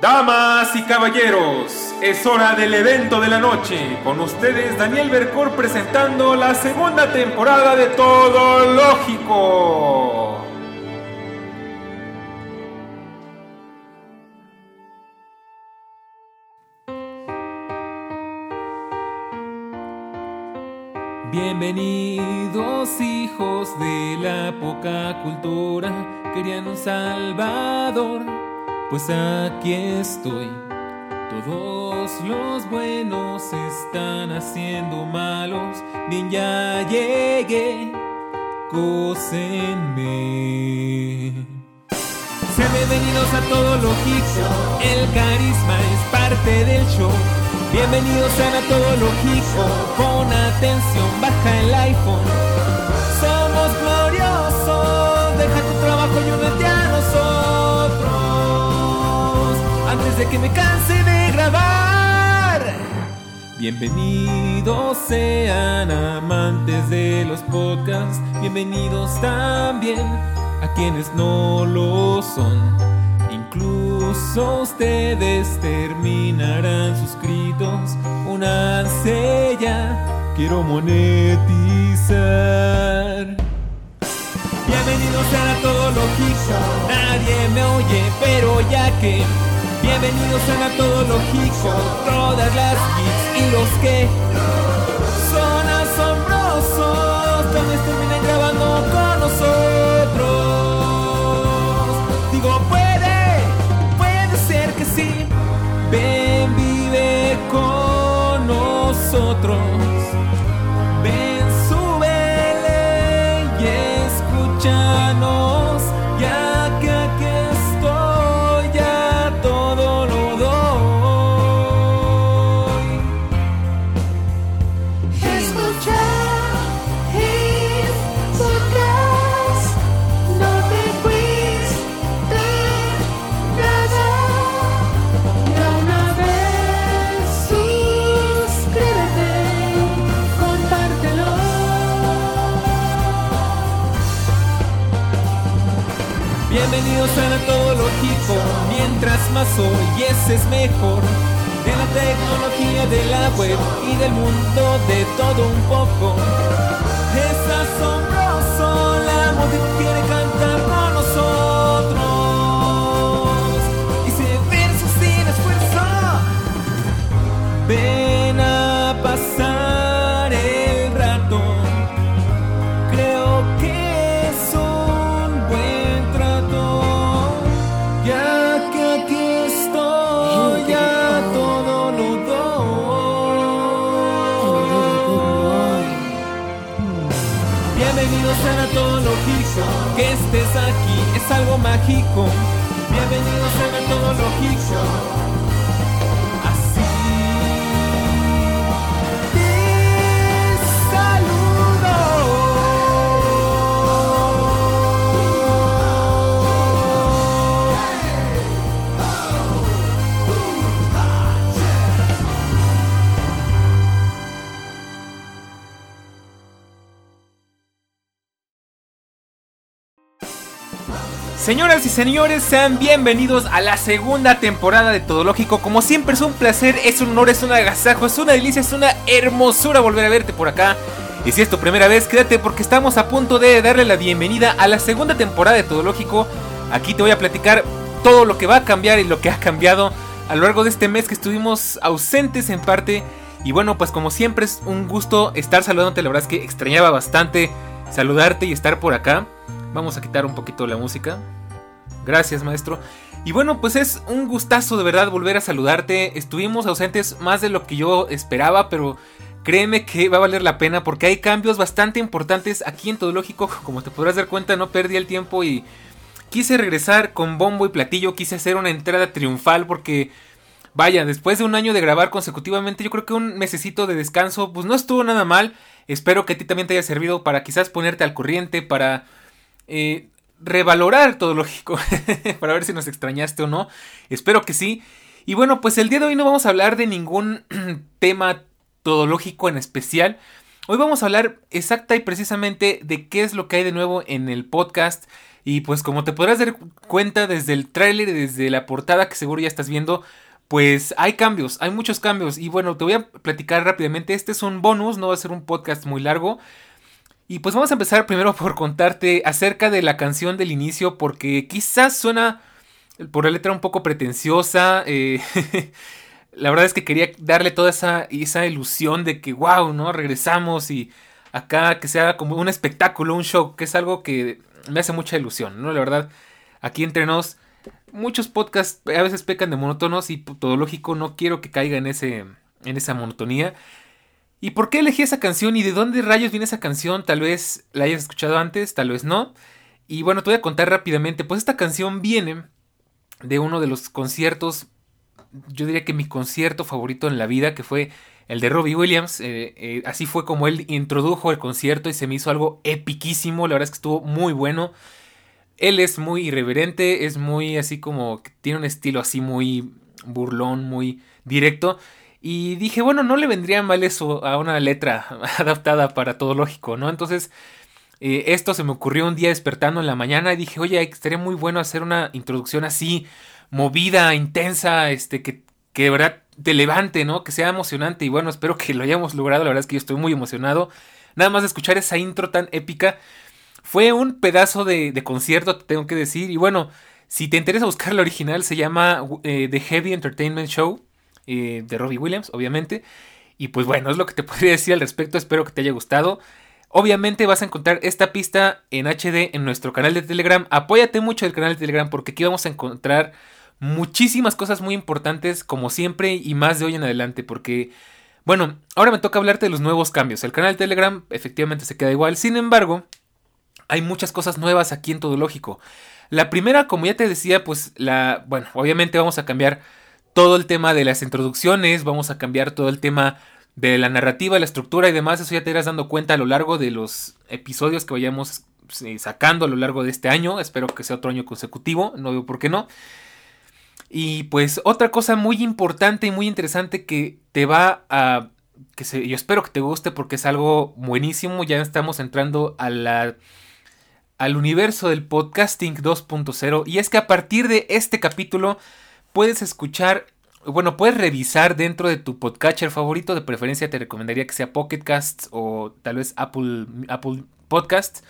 Damas y caballeros, es hora del evento de la noche. Con ustedes Daniel Bercor presentando la segunda temporada de Todo Lógico. Bienvenidos hijos de la poca cultura, querían un salvador, pues aquí estoy. Todos los buenos están haciendo malos, bien ya llegué, cosenme. Sean bienvenidos a todo lógico, el carisma es parte del show. Bienvenidos a todo lógico, pon atención, baja el iPhone. Somos gloriosos, deja tu trabajo y únete a nosotros. Antes de que me canse de grabar. Bienvenidos sean amantes de los podcasts, bienvenidos también a quienes no lo son. Incluso ustedes terminarán suscritos. Únanse ya, quiero monetizar. Bienvenidos a todo lógico, nadie me oye, pero ya que. Bienvenidos a todo lógico, todas las geeks y los que son asombrosos, también terminan grabando con nosotros. Bienvenidos a todo lógico, mientras más hoy ese es mejor. De la tecnología, de la web y del mundo de todo un poco. Es asombroso, la Señoras y señores, sean bienvenidos a la segunda temporada de Todo Lógico. Como siempre es un placer, es un honor, es un agasajo, es una delicia, es una hermosura volver a verte por acá. Y si es tu primera vez, quédate porque estamos a punto de darle la bienvenida a la segunda temporada de Todo Lógico. Aquí te voy a platicar todo lo que va a cambiar y lo que ha cambiado a lo largo de este mes que estuvimos ausentes en parte. Y bueno, pues como siempre es un gusto estar saludándote, la verdad es que extrañaba bastante saludarte y estar por acá. Vamos a quitar un poquito la música. Gracias, maestro. Y bueno, pues es un gustazo de verdad volver a saludarte. Estuvimos ausentes más de lo que yo esperaba, pero créeme que va a valer la pena porque hay cambios bastante importantes aquí en Todo Lógico. Como te podrás dar cuenta, no perdí el tiempo y quise regresar con bombo y platillo. Quise hacer una entrada triunfal porque, vaya, después de un año de grabar consecutivamente, yo creo que un mesecito de descanso, pues no estuvo nada mal. Espero que a ti también te haya servido para quizás ponerte al corriente, para... eh, revalorar todo lógico para ver si nos extrañaste o no. Espero que sí. Y bueno, pues el día de hoy no vamos a hablar de ningún tema todológico en especial. Hoy vamos a hablar exacta y precisamente de qué es lo que hay de nuevo en el podcast. Y pues como te podrás dar cuenta desde el tráiler y desde la portada que seguro ya estás viendo, pues hay cambios, hay muchos cambios. Y bueno, te voy a platicar rápidamente. Este es un bonus, no va a ser un podcast muy largo. Y pues vamos a empezar primero por contarte acerca de la canción del inicio, porque quizás suena por la letra un poco pretenciosa. Eh, la verdad es que quería darle toda esa, esa ilusión de que, wow, ¿no? Regresamos y acá que sea como un espectáculo, un show, que es algo que me hace mucha ilusión, ¿no? La verdad, aquí entre nos, muchos podcasts a veces pecan de monótonos y todo lógico, no quiero que caiga en, ese, en esa monotonía. ¿Y por qué elegí esa canción y de dónde rayos viene esa canción? Tal vez la hayas escuchado antes, tal vez no. Y bueno, te voy a contar rápidamente. Pues esta canción viene de uno de los conciertos, yo diría que mi concierto favorito en la vida, que fue el de Robbie Williams. Eh, eh, así fue como él introdujo el concierto y se me hizo algo epiquísimo. La verdad es que estuvo muy bueno. Él es muy irreverente, es muy así como, tiene un estilo así muy burlón, muy directo. Y dije, bueno, no le vendría mal eso a una letra adaptada para todo lógico, ¿no? Entonces, eh, esto se me ocurrió un día despertando en la mañana y dije, oye, estaría muy bueno hacer una introducción así, movida, intensa, este, que, que de verdad te levante, ¿no? Que sea emocionante. Y bueno, espero que lo hayamos logrado. La verdad es que yo estoy muy emocionado. Nada más de escuchar esa intro tan épica. Fue un pedazo de, concierto, te tengo que decir. Y bueno, si te interesa buscar la original, se llama eh, The Heavy Entertainment Show. Eh, de Robbie Williams, obviamente. Y pues bueno, es lo que te podría decir al respecto. Espero que te haya gustado. Obviamente vas a encontrar esta pista en HD en nuestro canal de Telegram. Apóyate mucho del canal de Telegram porque aquí vamos a encontrar muchísimas cosas muy importantes como siempre y más de hoy en adelante porque... Bueno, ahora me toca hablarte de los nuevos cambios. El canal de Telegram efectivamente se queda igual. Sin embargo, hay muchas cosas nuevas aquí en Todo Lógico. La primera, como ya te decía, pues la... Bueno, obviamente vamos a cambiar todo el tema de las introducciones, vamos a cambiar todo el tema de la narrativa, la estructura y demás. Eso ya te irás dando cuenta a lo largo de los episodios que vayamos eh, sacando a lo largo de este año. Espero que sea otro año consecutivo, no veo por qué no. Y pues otra cosa muy importante y muy interesante que te va a... que yo espero que te guste porque es algo buenísimo. Ya estamos entrando a la, al universo del podcasting 2.0. Y es que a partir de este capítulo puedes escuchar, bueno, puedes revisar dentro de tu podcatcher favorito. De preferencia te recomendaría que sea Pocket Casts o tal vez Apple, Apple Podcasts.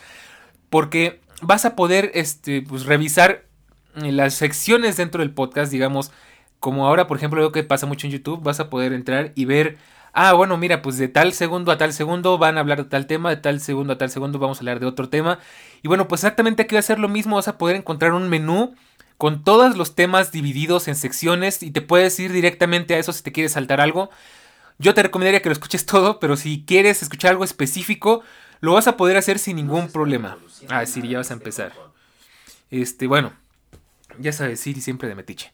Porque vas a poder este, pues, revisar las secciones dentro del podcast, digamos, como ahora, por ejemplo, lo que pasa mucho en YouTube, vas a poder entrar y ver, ah, bueno, mira, pues de tal segundo a tal segundo van a hablar de tal tema, de tal segundo a tal segundo vamos a hablar de otro tema. Y bueno, pues exactamente aquí va a ser lo mismo, vas a poder encontrar un menú con todos los temas divididos en secciones y te puedes ir directamente a eso si te quieres saltar algo. Yo te recomendaría que lo escuches todo, pero si quieres escuchar algo específico, lo vas a poder hacer sin ningún problema. Ah, sí, ya vas a empezar. Este, bueno, ya sabes, Siri siempre de metiche.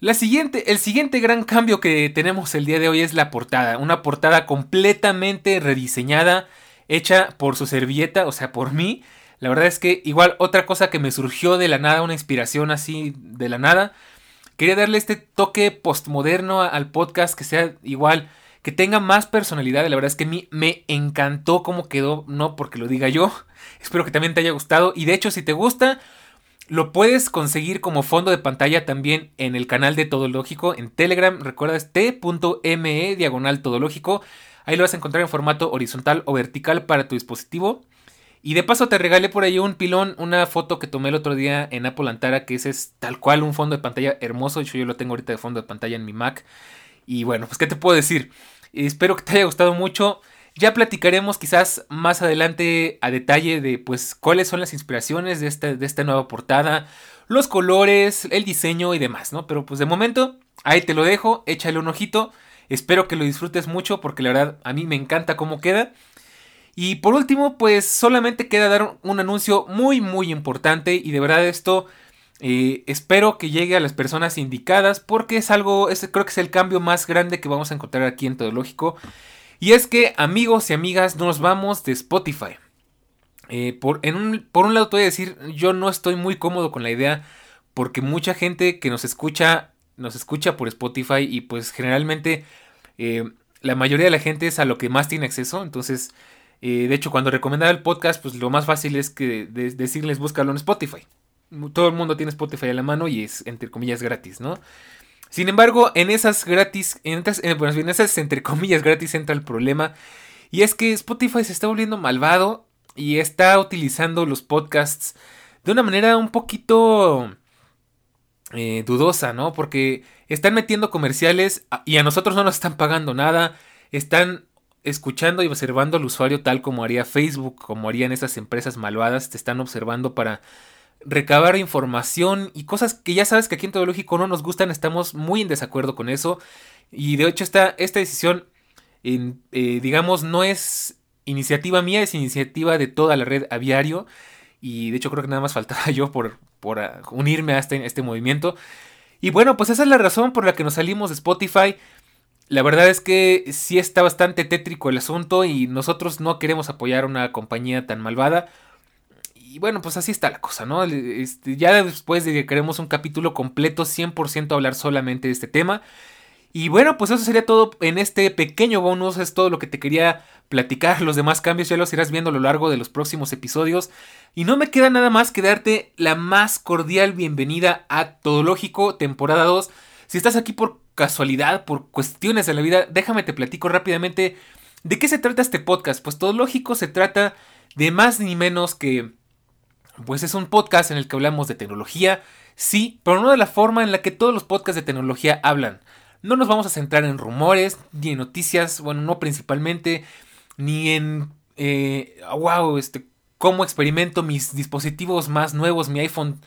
La siguiente, el siguiente gran cambio que tenemos el día de hoy es la portada. Una portada completamente rediseñada, hecha por su servilleta, o sea, por mí. La verdad es que igual otra cosa que me surgió de la nada, una inspiración así de la nada. Quería darle este toque postmoderno al podcast que sea igual, que tenga más personalidad. La verdad es que a mí me encantó cómo quedó, no porque lo diga yo. Espero que también te haya gustado. Y de hecho, si te gusta, lo puedes conseguir como fondo de pantalla también en el canal de Todo Lógico en Telegram. Recuerda, es t.me diagonal Todo Lógico. Ahí lo vas a encontrar en formato horizontal o vertical para tu dispositivo. Y de paso te regalé por ahí un pilón, una foto que tomé el otro día en Apple Antara, que ese es tal cual un fondo de pantalla hermoso. De hecho, yo lo tengo ahorita de fondo de pantalla en mi Mac. Y bueno, pues qué te puedo decir. Espero que te haya gustado mucho. Ya platicaremos quizás más adelante a detalle de pues cuáles son las inspiraciones de esta, de esta nueva portada, los colores, el diseño y demás, ¿no? Pero pues de momento, ahí te lo dejo, échale un ojito. Espero que lo disfrutes mucho porque la verdad a mí me encanta cómo queda. Y por último, pues solamente queda dar un anuncio muy muy importante y de verdad esto eh, espero que llegue a las personas indicadas porque es algo, creo que es el cambio más grande que vamos a encontrar aquí en Todo Lógico. Y es que amigos y amigas nos vamos de Spotify. Eh, por, en un, por un lado te voy a decir, yo no estoy muy cómodo con la idea porque mucha gente que nos escucha, nos escucha por Spotify y pues generalmente eh, la mayoría de la gente es a lo que más tiene acceso, entonces eh, de hecho cuando recomendaba el podcast pues lo más fácil es que decirles búscalo en Spotify. Todo el mundo tiene Spotify a la mano y es entre comillas gratis, ¿no? Sin embargo, en esas gratis, en esas, en esas entre comillas gratis entra el problema. Y es que Spotify se está volviendo malvado y está utilizando los podcasts de una manera un poquito eh, dudosa, ¿no? Porque están metiendo comerciales y a nosotros no nos están pagando nada. Están escuchando y observando al usuario tal como haría Facebook, como harían esas empresas malvadas. Te están observando para recabar información y cosas que ya sabes que aquí en Todo Lógico no nos gustan. Estamos muy en desacuerdo con eso. Y de hecho esta, esta decisión, eh, digamos, no es iniciativa mía, es iniciativa de toda la red aviario. Y de hecho creo que nada más faltaba yo por, por ah, unirme a este, este movimiento. Y bueno, pues esa es la razón por la que nos salimos de Spotify. La verdad es que sí está bastante tétrico el asunto y nosotros no queremos apoyar una compañía tan malvada. Y bueno, pues así está la cosa, ¿no? Este, ya después de que queremos un capítulo completo, 100% hablar solamente de este tema. Y bueno, pues eso sería todo en este pequeño bonus. Es todo lo que te quería platicar. Los demás cambios ya los irás viendo a lo largo de los próximos episodios. Y no me queda nada más que darte la más cordial bienvenida a Todológico, temporada 2. Si estás aquí por casualidad, por cuestiones de la vida, déjame te platico rápidamente de qué se trata este podcast. Pues Todológico se trata de más ni menos que... Pues es un podcast en el que hablamos de tecnología, sí, pero no de la forma en la que todos los podcasts de tecnología hablan. No nos vamos a centrar en rumores, ni en noticias, bueno, no principalmente, ni en, eh, wow, este, cómo experimento mis dispositivos más nuevos, mi iPhone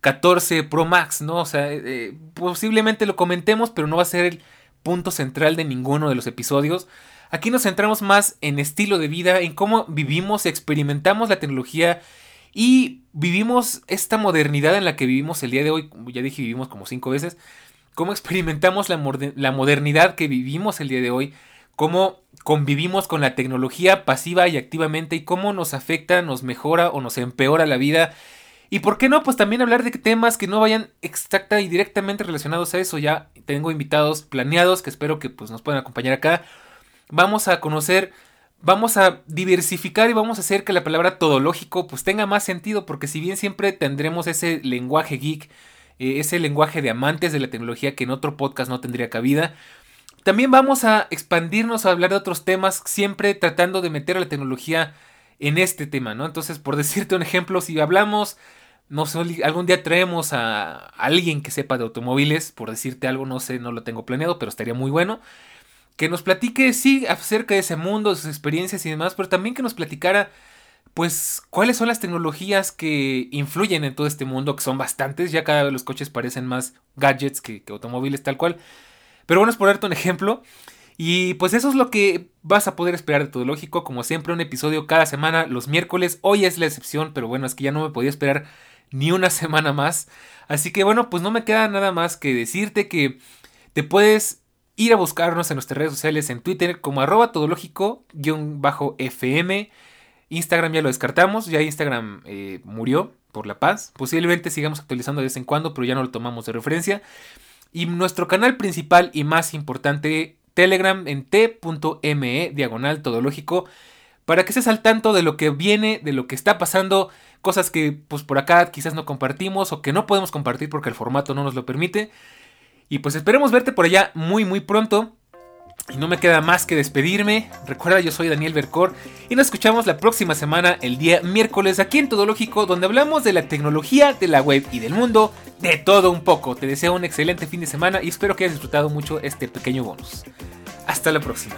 14 Pro Max, ¿no? O sea, eh, eh, posiblemente lo comentemos, pero no va a ser el punto central de ninguno de los episodios. Aquí nos centramos más en estilo de vida, en cómo vivimos, experimentamos la tecnología y vivimos esta modernidad en la que vivimos el día de hoy. Ya dije, vivimos como cinco veces cómo experimentamos la, modernidad que vivimos el día de hoy, cómo convivimos con la tecnología pasiva y activamente y cómo nos afecta, nos mejora o nos empeora la vida. Y por qué no, pues también hablar de temas que no vayan exacta y directamente relacionados a eso. Ya tengo invitados planeados que espero que pues, nos puedan acompañar acá. Vamos a conocer, vamos a diversificar y vamos a hacer que la palabra todológico pues tenga más sentido. Porque si bien siempre tendremos ese lenguaje geek, eh, ese lenguaje de amantes de la tecnología que en otro podcast no tendría cabida. También vamos a expandirnos a hablar de otros temas, siempre tratando de meter a la tecnología en este tema, ¿no? Entonces, por decirte un ejemplo, si hablamos, no sé, algún día traemos a alguien que sepa de automóviles, por decirte algo, no sé, no lo tengo planeado, pero estaría muy bueno. Que nos platique, sí, acerca de ese mundo, de sus experiencias y demás, pero también que nos platicara pues, ¿cuáles son las tecnologías que influyen en todo este mundo? Que son bastantes, ya cada vez los coches parecen más gadgets que, automóviles tal cual. Pero bueno, es por darte un ejemplo. Y pues eso es lo que vas a poder esperar de todo lógico. Como siempre, un episodio cada semana, los miércoles. Hoy es la excepción, pero bueno, es que ya no me podía esperar ni una semana más. Así que bueno, pues no me queda nada más que decirte que te puedes ir a buscarnos en nuestras redes sociales en Twitter como arroba todológico-fm. Instagram ya lo descartamos, ya Instagram eh, murió por la paz. Posiblemente sigamos actualizando de vez en cuando, pero ya no lo tomamos de referencia. Y nuestro canal principal y más importante, Telegram en t.me, diagonal todológico, para que estés al tanto de lo que viene, de lo que está pasando, cosas que pues por acá quizás no compartimos o que no podemos compartir porque el formato no nos lo permite. Y pues esperemos verte por allá muy muy pronto. Y no me queda más que despedirme. Recuerda, yo soy Daniel Bercor y nos escuchamos la próxima semana, el día miércoles, aquí en Todológico, donde hablamos de la tecnología, de la web y del mundo, de todo un poco. Te deseo un excelente fin de semana y espero que hayas disfrutado mucho este pequeño bonus. Hasta la próxima.